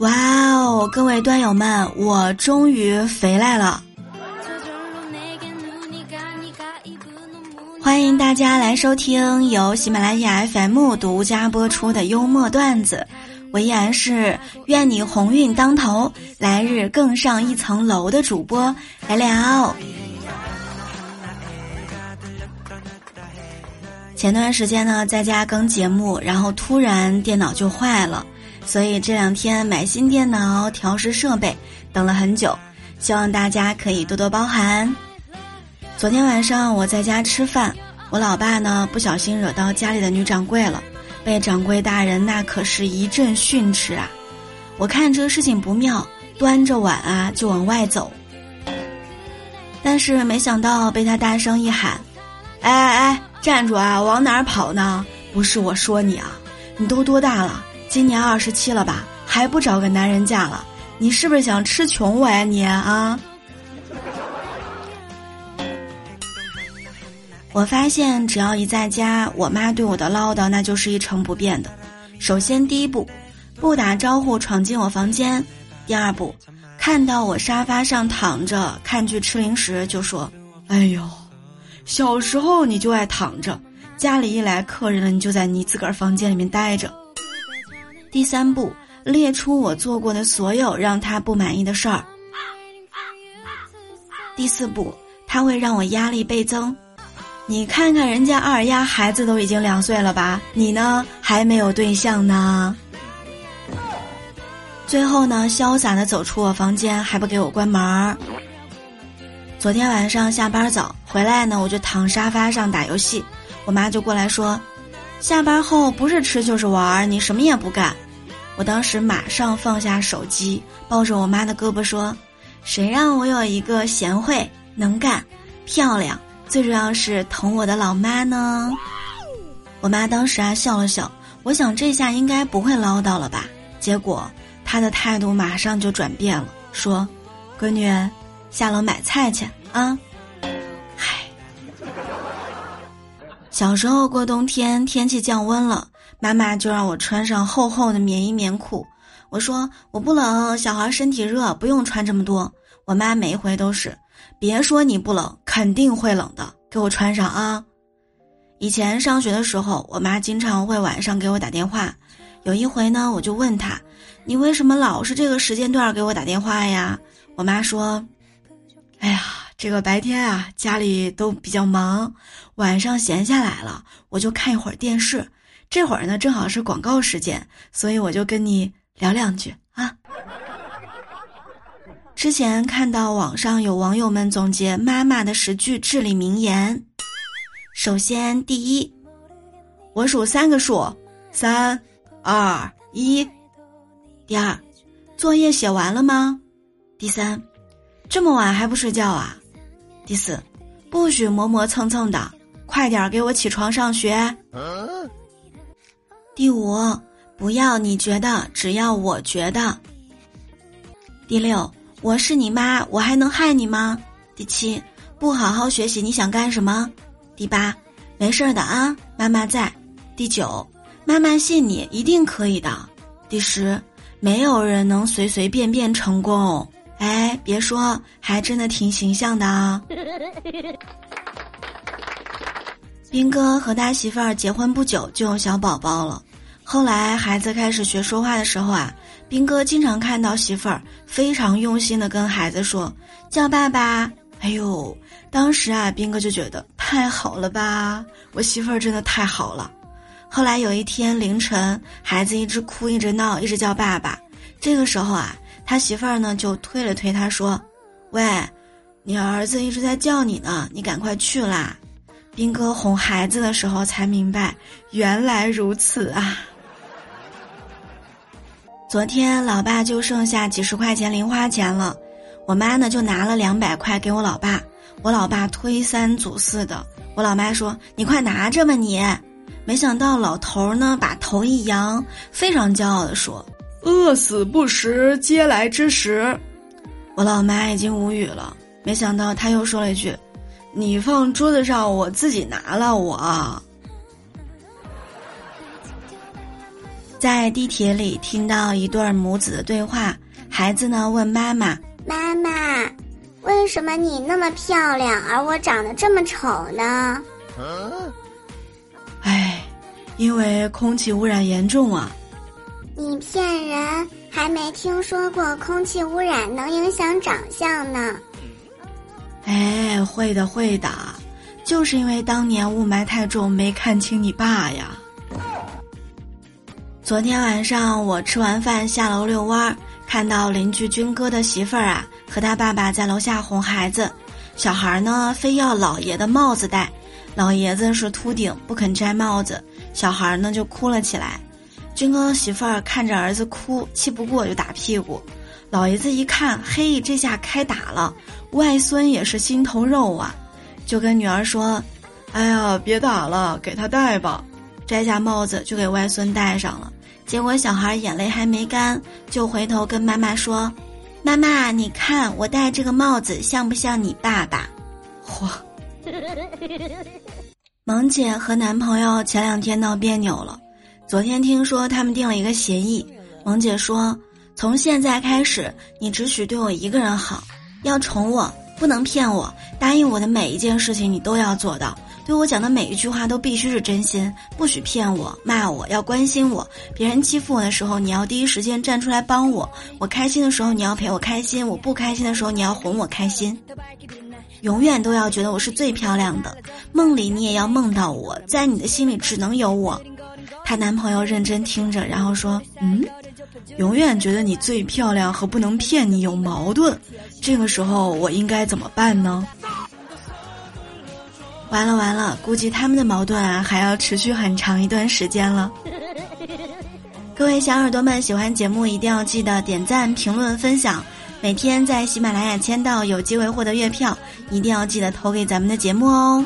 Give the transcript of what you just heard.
哇哦，各位段友们，我终于回来了！欢迎大家来收听由喜马拉雅 FM 独家播出的幽默段子。我依然是愿你鸿运当头，来日更上一层楼的主播来前段时间呢，在家更节目，然后突然电脑就坏了，所以这两天买新电脑、调试设备，等了很久，希望大家可以多多包涵。昨天晚上我在家吃饭，我老爸呢不小心惹到家里的女掌柜了。被掌柜大人那可是一阵训斥啊！我看这个事情不妙，端着碗啊就往外走。但是没想到被他大声一喊：“哎哎哎，站住啊！往哪儿跑呢？不是我说你啊，你都多大了？今年二十七了吧？还不找个男人嫁了？你是不是想吃穷我呀你啊？”我发现，只要一在家，我妈对我的唠叨那就是一成不变的。首先，第一步，不打招呼闯进我房间；第二步，看到我沙发上躺着看剧吃零食，就说：“哎呦，小时候你就爱躺着，家里一来客人了，你就在你自个儿房间里面待着。”第三步，列出我做过的所有让他不满意的事儿。第四步，他会让我压力倍增。你看看人家二丫孩子都已经两岁了吧？你呢还没有对象呢。最后呢，潇洒的走出我房间，还不给我关门儿。昨天晚上下班早回来呢，我就躺沙发上打游戏，我妈就过来说：“下班后不是吃就是玩，你什么也不干。”我当时马上放下手机，抱着我妈的胳膊说：“谁让我有一个贤惠、能干、漂亮。”最主要是疼我的老妈呢，我妈当时啊笑了笑，我想这下应该不会唠叨了吧？结果她的态度马上就转变了，说：“闺女，下楼买菜去啊。”嗨，小时候过冬天，天气降温了，妈妈就让我穿上厚厚的棉衣棉裤。我说我不冷，小孩身体热，不用穿这么多。我妈每一回都是。别说你不冷，肯定会冷的，给我穿上啊！以前上学的时候，我妈经常会晚上给我打电话。有一回呢，我就问她：“你为什么老是这个时间段给我打电话呀？”我妈说：“哎呀，这个白天啊，家里都比较忙，晚上闲下来了，我就看一会儿电视。这会儿呢，正好是广告时间，所以我就跟你聊两句啊。”之前看到网上有网友们总结妈妈的十句至理名言，首先第一，我数三个数，三、二、一。第二，作业写完了吗？第三，这么晚还不睡觉啊？第四，不许磨磨蹭蹭的，快点给我起床上学。第五，不要你觉得，只要我觉得。第六。我是你妈，我还能害你吗？第七，不好好学习，你想干什么？第八，没事儿的啊，妈妈在。第九，妈妈信你，一定可以的。第十，没有人能随随便便成功。哎，别说，还真的挺形象的啊。斌哥和他媳妇儿结婚不久就有小宝宝了，后来孩子开始学说话的时候啊。斌哥经常看到媳妇儿非常用心的跟孩子说叫爸爸，哎呦，当时啊，斌哥就觉得太好了吧，我媳妇儿真的太好了。后来有一天凌晨，孩子一直哭一直闹一直叫爸爸，这个时候啊，他媳妇儿呢就推了推他说：“喂，你儿子一直在叫你呢，你赶快去啦。”兵哥哄孩子的时候才明白，原来如此啊。昨天老爸就剩下几十块钱零花钱了，我妈呢就拿了两百块给我老爸，我老爸推三阻四的，我老妈说：“你快拿着吧你。”没想到老头呢把头一扬，非常骄傲的说：“饿死不食嗟来之食。”我老妈已经无语了，没想到他又说了一句：“你放桌子上，我自己拿了。我在地铁里听到一对母子的对话，孩子呢问妈妈：“妈妈，为什么你那么漂亮，而我长得这么丑呢？”哎，因为空气污染严重啊！没听说过空气污染能影响长相呢。哎，会的会的，就是因为当年雾霾太重，没看清你爸呀。昨天晚上我吃完饭下楼遛弯儿，看到邻居军哥的媳妇儿啊和他爸爸在楼下哄孩子，小孩呢非要老爷的帽子戴，老爷子是秃顶不肯摘帽子，小孩呢就哭了起来。军哥媳妇儿看着儿子哭，气不过就打屁股。老爷子一看，嘿，这下开打了。外孙也是心头肉啊，就跟女儿说：“哎呀，别打了，给他戴吧。”摘下帽子就给外孙戴上了。结果小孩眼泪还没干，就回头跟妈妈说：“妈妈，你看我戴这个帽子像不像你爸爸？”嚯！萌姐和男朋友前两天闹别扭了，昨天听说他们定了一个协议。萌姐说：“从现在开始，你只许对我一个人好。”要宠我，不能骗我，答应我的每一件事情你都要做到，对我讲的每一句话都必须是真心，不许骗我、骂我，要关心我。别人欺负我的时候，你要第一时间站出来帮我；我开心的时候，你要陪我开心；我不开心的时候，你要哄我开心。永远都要觉得我是最漂亮的，梦里你也要梦到我，在你的心里只能有我。她男朋友认真听着，然后说：“嗯。”永远觉得你最漂亮和不能骗你有矛盾，这个时候我应该怎么办呢？完了完了，估计他们的矛盾啊还要持续很长一段时间了。各位小耳朵们，喜欢节目一定要记得点赞、评论、分享。每天在喜马拉雅签到，有机会获得月票，一定要记得投给咱们的节目哦。